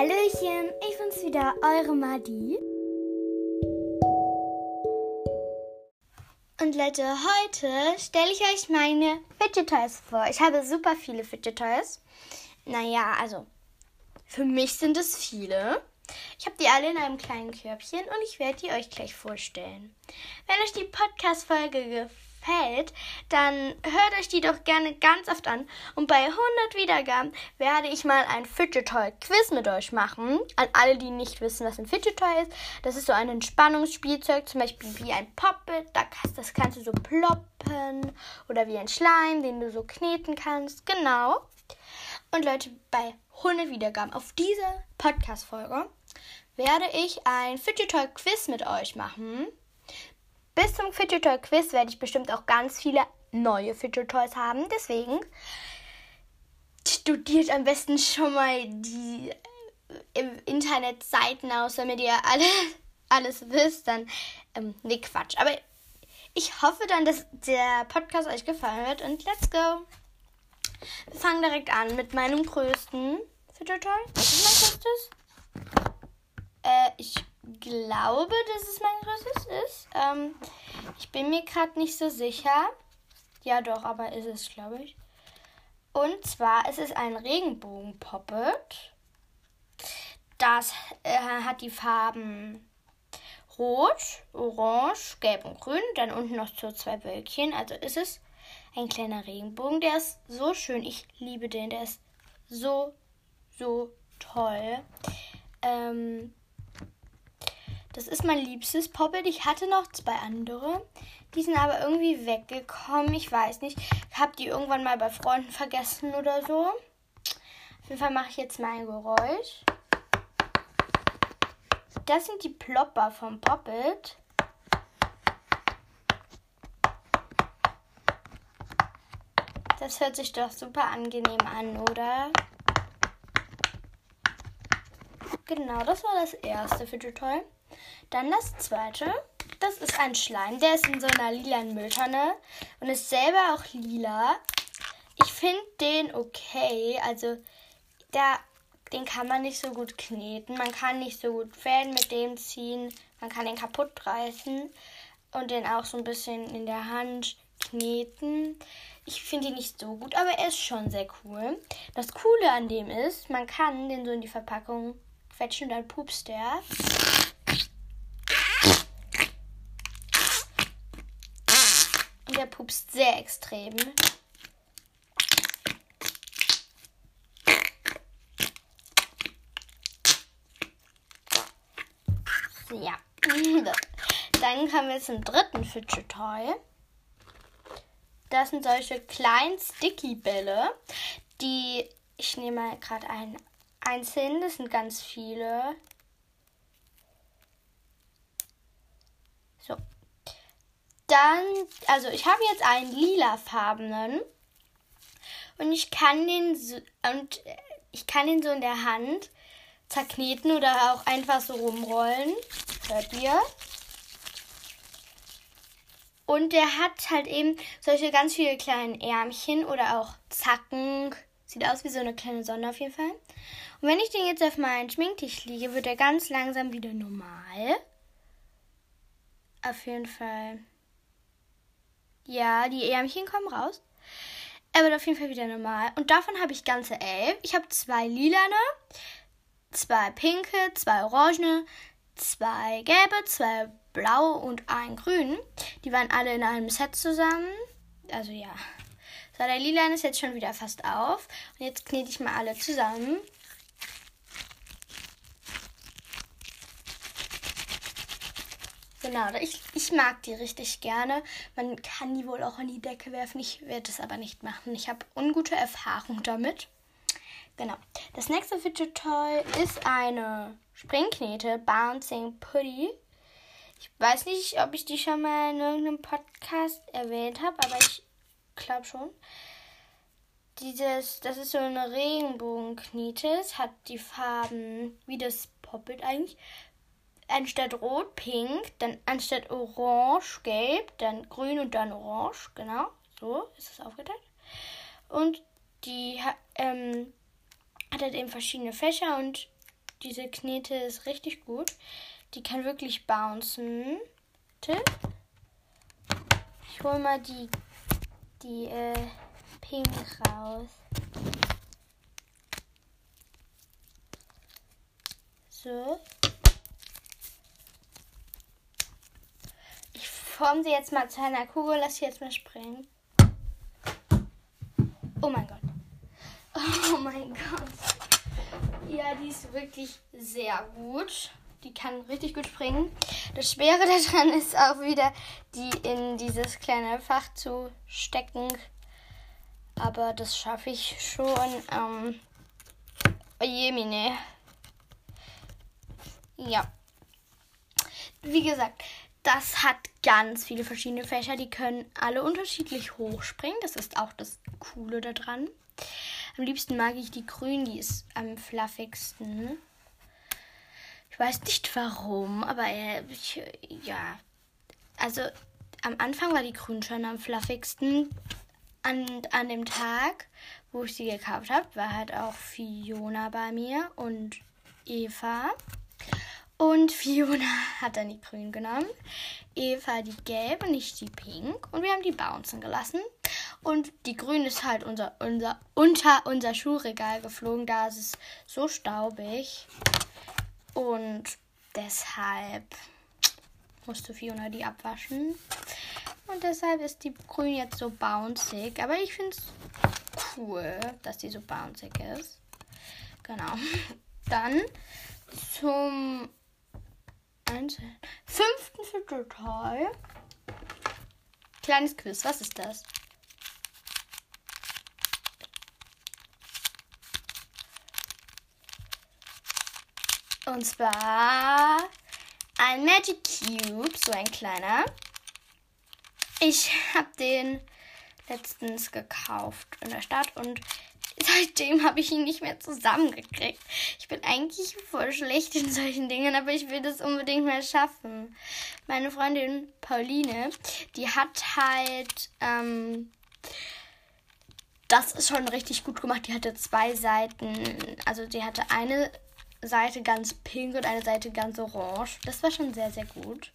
Hallöchen, ich bin's wieder, eure Madi. Und Leute, heute stelle ich euch meine Fidget Toys vor. Ich habe super viele Fidget Toys. Naja, also für mich sind es viele. Ich habe die alle in einem kleinen Körbchen und ich werde die euch gleich vorstellen. Wenn euch die Podcast-Folge gefällt, gefällt, dann hört euch die doch gerne ganz oft an. Und bei 100 Wiedergaben werde ich mal ein Fidget Toy Quiz mit euch machen. An alle, die nicht wissen, was ein Fidget Toy ist. Das ist so ein Entspannungsspielzeug, zum Beispiel wie ein Poppet. Das kannst du so ploppen. Oder wie ein Schleim, den du so kneten kannst. Genau. Und Leute, bei 100 Wiedergaben auf diese Podcast-Folge werde ich ein Fidget Toy Quiz mit euch machen. Bis zum Fidget Toy Quiz werde ich bestimmt auch ganz viele neue Fidget Toys haben. Deswegen studiert am besten schon mal die äh, Internetseiten aus, damit ihr alle, alles wisst. Dann, ähm, nee, Quatsch. Aber ich hoffe dann, dass der Podcast euch gefallen wird. Und let's go! Wir fangen direkt an mit meinem größten Fidget Toy. Was ist mein größtes? Äh, ich glaube, dass es mein größtes ist. Ähm, ich bin mir gerade nicht so sicher. Ja, doch, aber ist es, glaube ich. Und zwar ist es ein Regenbogen-Poppet. Das äh, hat die Farben Rot, Orange, Gelb und Grün. Dann unten noch so zwei Wölkchen. Also ist es ein kleiner Regenbogen. Der ist so schön. Ich liebe den. Der ist so, so toll. Ähm, das ist mein liebstes Poppet. Ich hatte noch zwei andere. Die sind aber irgendwie weggekommen. Ich weiß nicht. Ich habe die irgendwann mal bei Freunden vergessen oder so. Auf jeden Fall mache ich jetzt mein Geräusch. Das sind die Plopper vom Poppet. Das hört sich doch super angenehm an, oder? Genau, das war das erste Fidget Toy. Dann das zweite. Das ist ein Schleim. Der ist in so einer lilanen Mülltonne und ist selber auch lila. Ich finde den okay. Also, da, den kann man nicht so gut kneten. Man kann nicht so gut Fäden mit dem ziehen. Man kann den kaputt reißen und den auch so ein bisschen in der Hand kneten. Ich finde ihn nicht so gut, aber er ist schon sehr cool. Das Coole an dem ist, man kann den so in die Verpackung quetschen und dann pupst der. Der pupst sehr extrem. Ja. Dann kommen wir zum dritten Fidget Toy. Das sind solche kleinen Sticky-Bälle, die ich nehme mal gerade ein einzeln. Das sind ganz viele. So, dann, also ich habe jetzt einen lilafarbenen und ich kann den so, und ich kann den so in der Hand zerkneten oder auch einfach so rumrollen. Hört ihr? Und der hat halt eben solche ganz viele kleinen Ärmchen oder auch Zacken. Sieht aus wie so eine kleine Sonne auf jeden Fall. Und wenn ich den jetzt auf meinen Schminktisch liege, wird er ganz langsam wieder normal. Auf jeden Fall. Ja, die Ärmchen kommen raus. Er wird auf jeden Fall wieder normal. Und davon habe ich ganze elf. Ich habe zwei lilane, zwei pinke, zwei orangene, zwei gelbe, zwei blau und ein grün. Die waren alle in einem Set zusammen. Also ja. So, der lilane ist jetzt schon wieder fast auf. Und jetzt knete ich mal alle zusammen. Genau, ich, ich mag die richtig gerne. Man kann die wohl auch an die Decke werfen. Ich werde es aber nicht machen. Ich habe ungute Erfahrung damit. Genau. Das nächste Fidget Toy ist eine Springknete Bouncing Putty. Ich weiß nicht, ob ich die schon mal in irgendeinem Podcast erwähnt habe, aber ich glaube schon. Dieses, das ist so eine Regenbogenknete. Es hat die Farben wie das Poppet eigentlich anstatt rot pink, dann anstatt orange gelb, dann grün und dann orange. Genau, so ist es aufgeteilt. Und die ähm, hat halt eben verschiedene Fächer und Diese Knete ist richtig gut. Die kann wirklich bouncen. Ich hole mal die, die äh, Pink raus. So. Forme sie jetzt mal zu einer Kugel. Lass sie jetzt mal springen. Oh mein Gott. Oh mein Gott. Ja, die ist wirklich sehr gut. Die kann richtig gut springen. Das Schwere daran ist auch wieder, die in dieses kleine Fach zu stecken. Aber das schaffe ich schon. Ähm, Jemine. Ja. Wie gesagt, das hat ganz viele verschiedene Fächer. Die können alle unterschiedlich hochspringen. Das ist auch das Coole daran. Am liebsten mag ich die grün, die ist am fluffigsten. Ich weiß nicht warum, aber äh, ich, ja. Also am Anfang war die grün schon am fluffigsten. An, an dem Tag, wo ich sie gekauft habe, war halt auch Fiona bei mir und Eva. Und Fiona hat dann die grün genommen. Eva die gelbe, nicht die pink. Und wir haben die bouncen gelassen. Und die grün ist halt unser, unser, unter unser Schuhregal geflogen. Da ist es so staubig. Und deshalb musste Fiona die abwaschen. Und deshalb ist die grün jetzt so bouncy. Aber ich finde es cool, dass die so bouncy ist. Genau. Dann zum einzeln. Fünften Viertelteil. Kleines Quiz, was ist das? Und zwar ein Magic Cube, so ein kleiner. Ich habe den letztens gekauft in der Stadt und seitdem habe ich ihn nicht mehr zusammengekriegt. Ich bin eigentlich voll schlecht in solchen Dingen, aber ich will das unbedingt mal schaffen. Meine Freundin Pauline, die hat halt, ähm, das ist schon richtig gut gemacht. Die hatte zwei Seiten, also die hatte eine Seite ganz pink und eine Seite ganz orange. Das war schon sehr, sehr gut.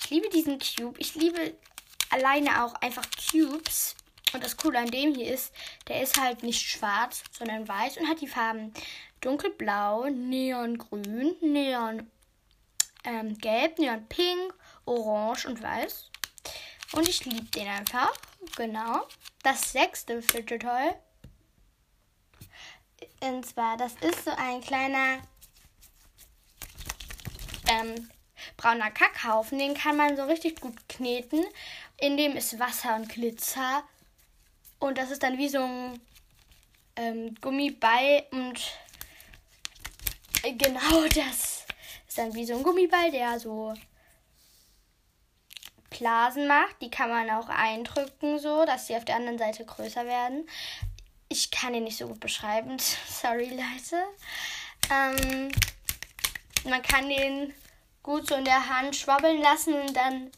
Ich liebe diesen Cube. Ich liebe alleine auch einfach Cubes und das Coole an dem hier ist, der ist halt nicht schwarz, sondern weiß und hat die Farben dunkelblau, neongrün, neon ähm, gelb, neon pink, orange und weiß. Und ich liebe den einfach. Genau. Das sechste Fidget Toy. Und zwar, das ist so ein kleiner ähm, brauner Kackhaufen. Den kann man so richtig gut kneten. In dem ist Wasser und Glitzer und das ist dann wie so ein ähm, Gummiball und äh, genau das ist dann wie so ein Gummiball, der so Blasen macht. Die kann man auch eindrücken, so dass sie auf der anderen Seite größer werden. Ich kann ihn nicht so gut beschreiben. Sorry, Leute. Ähm, man kann den gut so in der Hand schwabbeln lassen und dann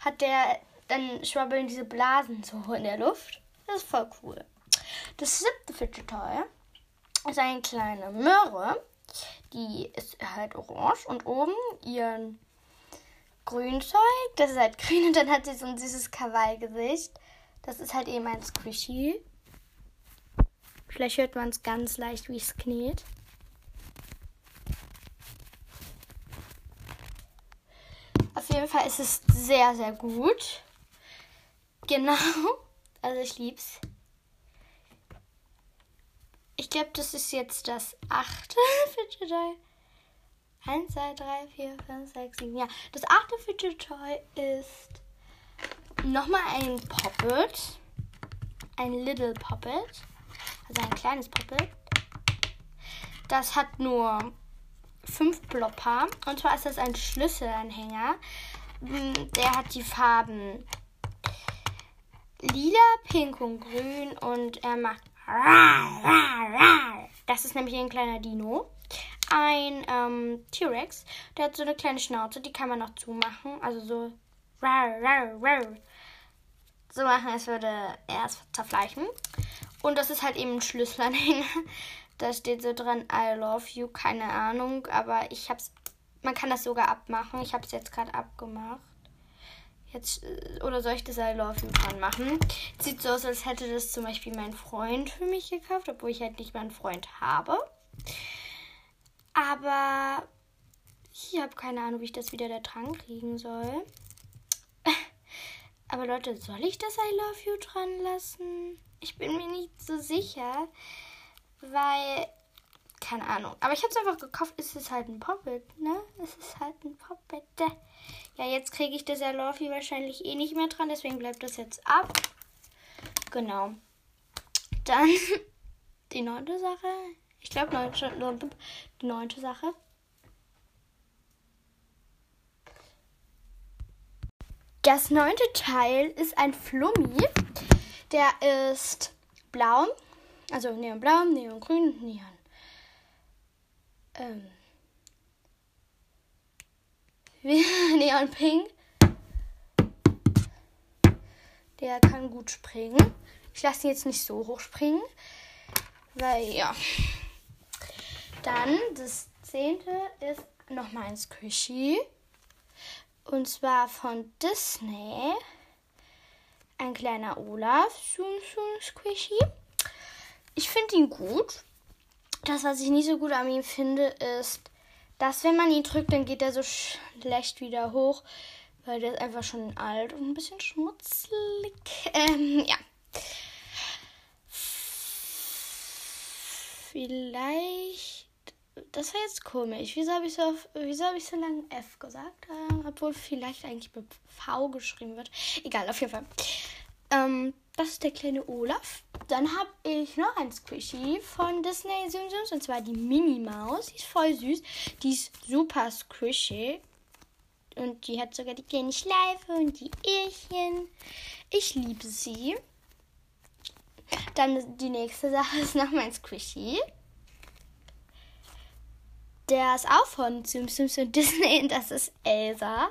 hat der, dann schwabbeln diese Blasen so in der Luft. Das ist voll cool. Das siebte Fidget Toy ist eine kleine Möhre. Die ist halt orange und oben ihren Grünzeug, das ist halt grün und dann hat sie so ein süßes Kawaii-Gesicht. Das ist halt eben ein Squishy. Vielleicht hört man es ganz leicht, wie es kniet. Auf jeden Fall ist es sehr, sehr gut. Genau. Also ich lieb's. Ich glaube, das ist jetzt das achte Fidget Toy. 1, 2, 3, 4, 5, 6, 7. Ja, das achte Fidget Toy ist nochmal ein Poppet. Ein Little Poppet. Also ein kleines Poppet. Das hat nur fünf Plopper. Und zwar ist das ein Schlüsselanhänger. Der hat die Farben lila, pink und grün und er macht. Das ist nämlich ein kleiner Dino. Ein ähm, T-Rex, der hat so eine kleine Schnauze, die kann man noch zumachen. Also so. So machen, als würde er es zerfleischen. Und das ist halt eben ein Schlüsselanhänger. Da steht so dran, I love you, keine Ahnung, aber ich hab's, man kann das sogar abmachen. Ich habe es jetzt gerade abgemacht. Jetzt, äh, oder soll ich das I love you dran machen? Sieht so aus, als hätte das zum Beispiel mein Freund für mich gekauft, obwohl ich halt nicht mal einen Freund habe. Aber ich habe keine Ahnung, wie ich das wieder da dran kriegen soll. Aber Leute, soll ich das I love you dran lassen? Ich bin mir nicht so sicher, weil keine Ahnung. Aber ich habe es einfach gekauft. Es ist halt ein Poppet, ne? Es ist halt ein Poppet. Ja, jetzt kriege ich das I love you wahrscheinlich eh nicht mehr dran, deswegen bleibt das jetzt ab. Genau. Dann die neunte Sache. Ich glaube, die neunte Sache. Das neunte Teil ist ein Flummi. Der ist blau. Also neonblau, neongrün, neon. Ähm, neonpink. Der kann gut springen. Ich lasse ihn jetzt nicht so hoch springen. Weil, ja. Dann das zehnte ist nochmal ein Squishy. Und zwar von Disney. Ein kleiner Olaf. So, so Squishy. Ich finde ihn gut. Das, was ich nicht so gut an ihm finde, ist, dass wenn man ihn drückt, dann geht er so schlecht wieder hoch. Weil der ist einfach schon alt und ein bisschen schmutzlig. Ähm, ja. Vielleicht das war jetzt komisch. Wieso habe ich, so hab ich so lange F gesagt? Äh, obwohl vielleicht eigentlich mit V geschrieben wird. Egal, auf jeden Fall. Ähm, das ist der kleine Olaf. Dann habe ich noch ein Squishy von Disney Sims und zwar die Minnie Maus. Die ist voll süß. Die ist super squishy. Und die hat sogar die kleine Schleife und die Öhrchen. Ich liebe sie. Dann die nächste Sache ist noch mein Squishy. Der ist auch von Simpsons und Disney und das ist Elsa.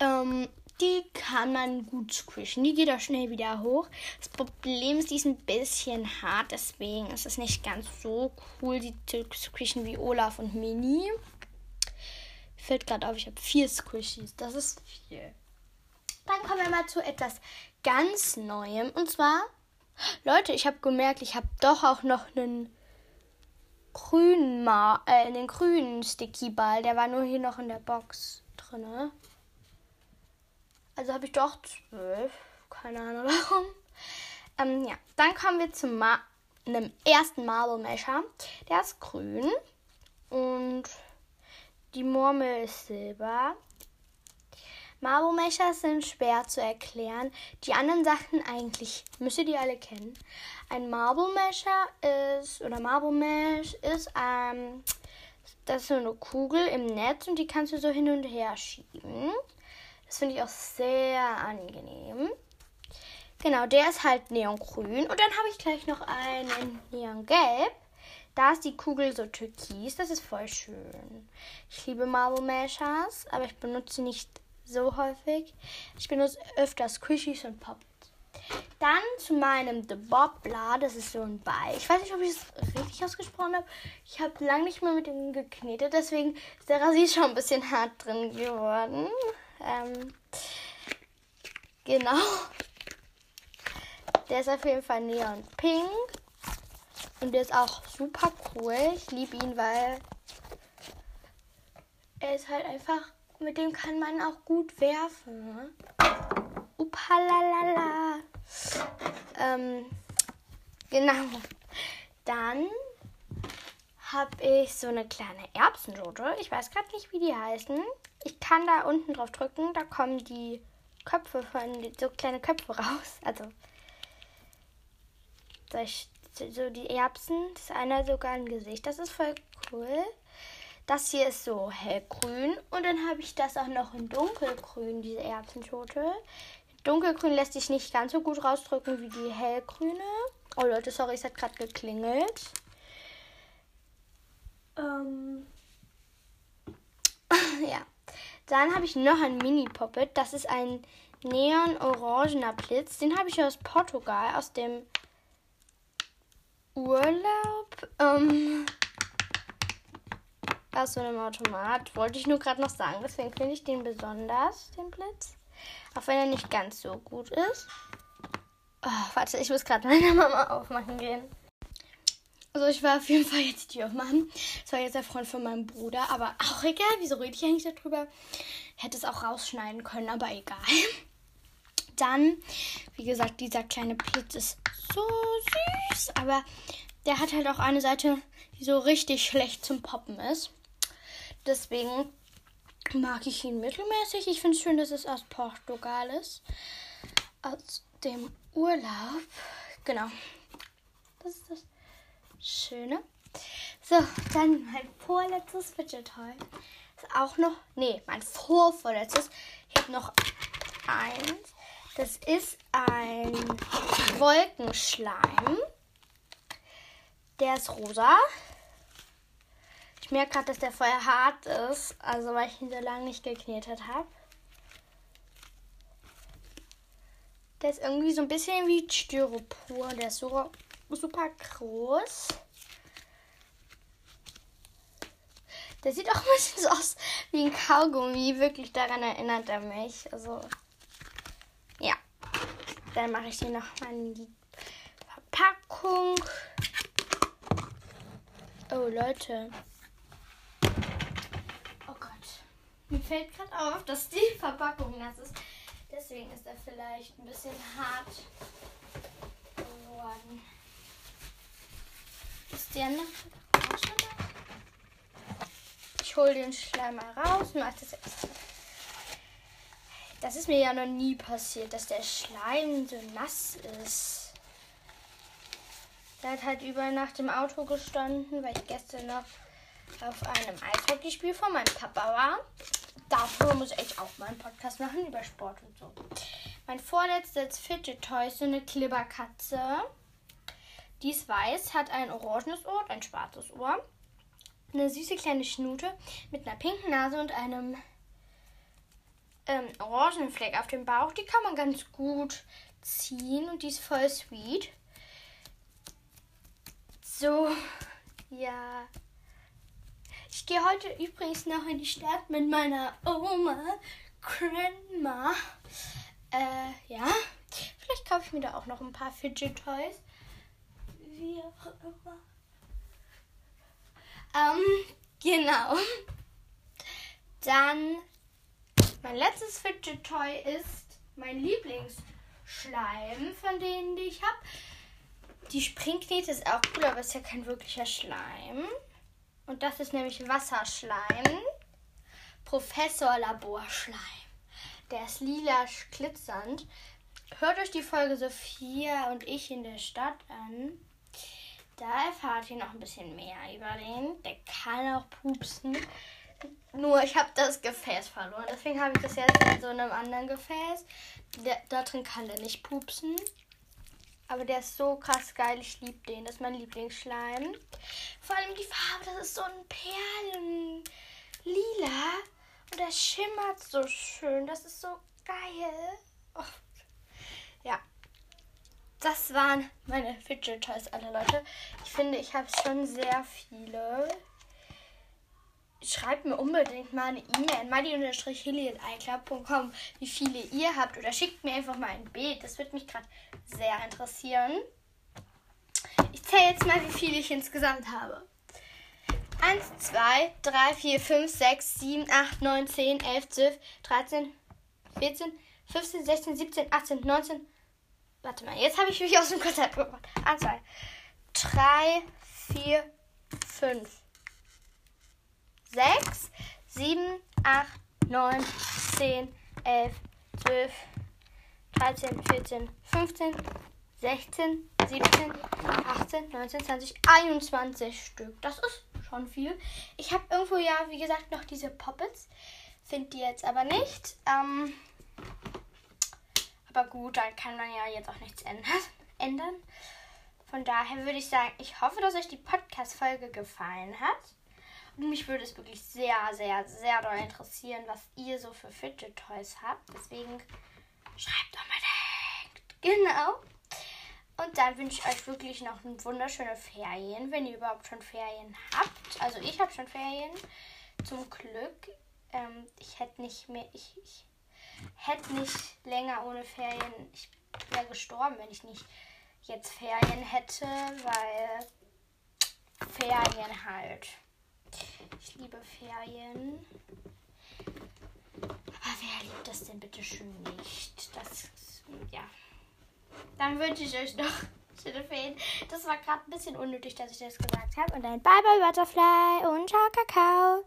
Ähm, die kann man gut squishen. Die geht auch schnell wieder hoch. Das Problem ist, die ist ein bisschen hart, deswegen ist es nicht ganz so cool, die zu squishen wie Olaf und Mini. Fällt gerade auf, ich habe vier Squishies. Das ist viel. Dann kommen wir mal zu etwas ganz Neuem. Und zwar, Leute, ich habe gemerkt, ich habe doch auch noch einen grünen, Ma äh, den grünen Sticky-Ball. Der war nur hier noch in der Box drin. Also habe ich doch zwölf. Keine Ahnung warum. Ähm, ja, dann kommen wir zu einem ersten Marble Mesher. Der ist grün. Und die Murmel ist silber. Marble Mesher sind schwer zu erklären. Die anderen Sachen eigentlich müsst ihr die alle kennen. Ein Marble Mesher ist, oder Marble Mesh ist, ähm, das ist so eine Kugel im Netz und die kannst du so hin und her schieben. Das finde ich auch sehr angenehm. Genau, der ist halt neongrün. Und dann habe ich gleich noch einen neongelb. Da ist die Kugel so türkis. Das ist voll schön. Ich liebe Marble Mashers, aber ich benutze nicht so häufig. Ich benutze öfter Squishies und Poppets. Dann zu meinem The Bobbler. Das ist so ein Ball. Ich weiß nicht, ob ich es richtig ausgesprochen habe. Ich habe lange nicht mehr mit ihm geknetet. Deswegen ist der Rasier schon ein bisschen hart drin geworden. Ähm, genau. Der ist auf jeden Fall neon pink. Und der ist auch super cool. Ich liebe ihn, weil er ist halt einfach mit dem kann man auch gut werfen. Upalalala. Ähm, genau. Dann habe ich so eine kleine Erbsenjote. Ich weiß gerade nicht, wie die heißen. Ich kann da unten drauf drücken. Da kommen die Köpfe von so kleine Köpfe raus. Also so die Erbsen. Das ist einer sogar ein Gesicht. Das ist voll cool. Das hier ist so hellgrün und dann habe ich das auch noch in dunkelgrün, diese Erbsenschote. Dunkelgrün lässt sich nicht ganz so gut rausdrücken wie die hellgrüne. Oh Leute, sorry, es hat gerade geklingelt. Ähm ja. Dann habe ich noch ein Mini-Poppet. Das ist ein neon-orangener Blitz. Den habe ich aus Portugal, aus dem Urlaub ähm, aus so einem Automat. Wollte ich nur gerade noch sagen. Deswegen finde ich den besonders, den Blitz. Auch wenn er nicht ganz so gut ist. Oh, warte, ich muss gerade meiner Mama aufmachen gehen. Also ich war auf jeden Fall jetzt die aufmachen. Das war jetzt der Freund von meinem Bruder. Aber auch egal, wieso rede ich eigentlich darüber? Hätte es auch rausschneiden können, aber egal. Dann, wie gesagt, dieser kleine Blitz ist so süß. Aber der hat halt auch eine Seite, die so richtig schlecht zum Poppen ist. Deswegen mag ich ihn mittelmäßig. Ich finde es schön, dass es aus Portugal ist. Aus dem Urlaub. Genau. Das ist das Schöne. So, dann mein vorletztes Fidget Toy. Ist auch noch. Nee, mein vorvorletztes. Ich habe noch eins. Das ist ein Wolkenschleim. Der ist rosa. Ich merke gerade, dass der vorher hart ist, also weil ich ihn so lange nicht geknetet habe. Der ist irgendwie so ein bisschen wie Styropor. Der ist so super groß. Der sieht auch ein bisschen so aus wie ein Kaugummi. Wirklich daran erinnert er mich. Also, ja. Dann mache ich hier noch mal in die Verpackung. Oh, Leute. Mir fällt gerade auf, dass die Verpackung nass ist. Deswegen ist er vielleicht ein bisschen hart geworden. Der noch? Ich hole den Schleim mal raus und das jetzt. Das ist mir ja noch nie passiert, dass der Schleim so nass ist. Der hat halt über Nacht im Auto gestanden, weil ich gestern noch auf einem Eishockeyspiel von meinem Papa war. Dafür muss ich auch mal einen Podcast machen über Sport und so. Mein vorletztes Fidget Toy ist so eine Klibberkatze. Die ist weiß, hat ein orangenes Ohr und ein schwarzes Ohr. Eine süße kleine Schnute mit einer pinken Nase und einem ähm, orangenen Fleck auf dem Bauch. Die kann man ganz gut ziehen und die ist voll sweet. So, ja. Ich gehe heute übrigens noch in die Stadt mit meiner Oma, Grandma. Äh, ja. Vielleicht kaufe ich mir da auch noch ein paar Fidget Toys. Wie auch immer. Ähm, genau. Dann mein letztes Fidget Toy ist mein Lieblingsschleim von denen, die ich habe. Die Springknete ist auch cool, aber ist ja kein wirklicher Schleim. Und das ist nämlich Wasserschleim. Professor Laborschleim. Der ist lila glitzernd. Hört euch die Folge Sophia und ich in der Stadt an. Da erfahrt ihr noch ein bisschen mehr über den. Der kann auch pupsen. Nur ich habe das Gefäß verloren. Deswegen habe ich das jetzt in so einem anderen Gefäß. Da drin kann der nicht pupsen. Aber der ist so krass geil. Ich liebe den. Das ist mein Lieblingsschleim. Vor allem die Farbe, das ist so ein Perlenlila. Und der schimmert so schön. Das ist so geil. Oh. Ja. Das waren meine Fidget Toys, alle Leute. Ich finde, ich habe schon sehr viele schreibt mir unbedingt mal eine E-Mail an mali-hilly.icloud.com, wie viele ihr habt. Oder schickt mir einfach mal ein Bild. Das würde mich gerade sehr interessieren. Ich zähle jetzt mal, wie viele ich insgesamt habe. 1, 2, 3, 4, 5, 6, 7, 8, 9, 10, 11, 12, 13, 14, 15, 16, 17, 18, 19. Warte mal, jetzt habe ich mich aus dem Konzept gebracht. 1, 2, 3, 4, 5. 6, 7, 8, 9, 10, 11, 12, 13, 14, 15, 16, 17, 18, 19, 20, 21 Stück. Das ist schon viel. Ich habe irgendwo ja, wie gesagt, noch diese Poppets. Finde die jetzt aber nicht. Ähm, aber gut, da kann man ja jetzt auch nichts ändern. Von daher würde ich sagen, ich hoffe, dass euch die Podcast-Folge gefallen hat. Und mich würde es wirklich sehr, sehr, sehr doll interessieren, was ihr so für Fidget Toys habt. Deswegen schreibt unbedingt. Genau. Und dann wünsche ich euch wirklich noch wunderschöne Ferien, wenn ihr überhaupt schon Ferien habt. Also ich habe schon Ferien, zum Glück. Ähm, ich hätte nicht mehr, ich, ich hätte nicht länger ohne Ferien. Ich wäre gestorben, wenn ich nicht jetzt Ferien hätte, weil Ferien halt. Ich liebe Ferien. Aber wer liebt das denn bitte schön nicht? Das, ja. Dann wünsche ich euch noch schöne Ferien. Das war gerade ein bisschen unnötig, dass ich das gesagt habe. Und ein Bye-Bye Butterfly und Ciao Kakao.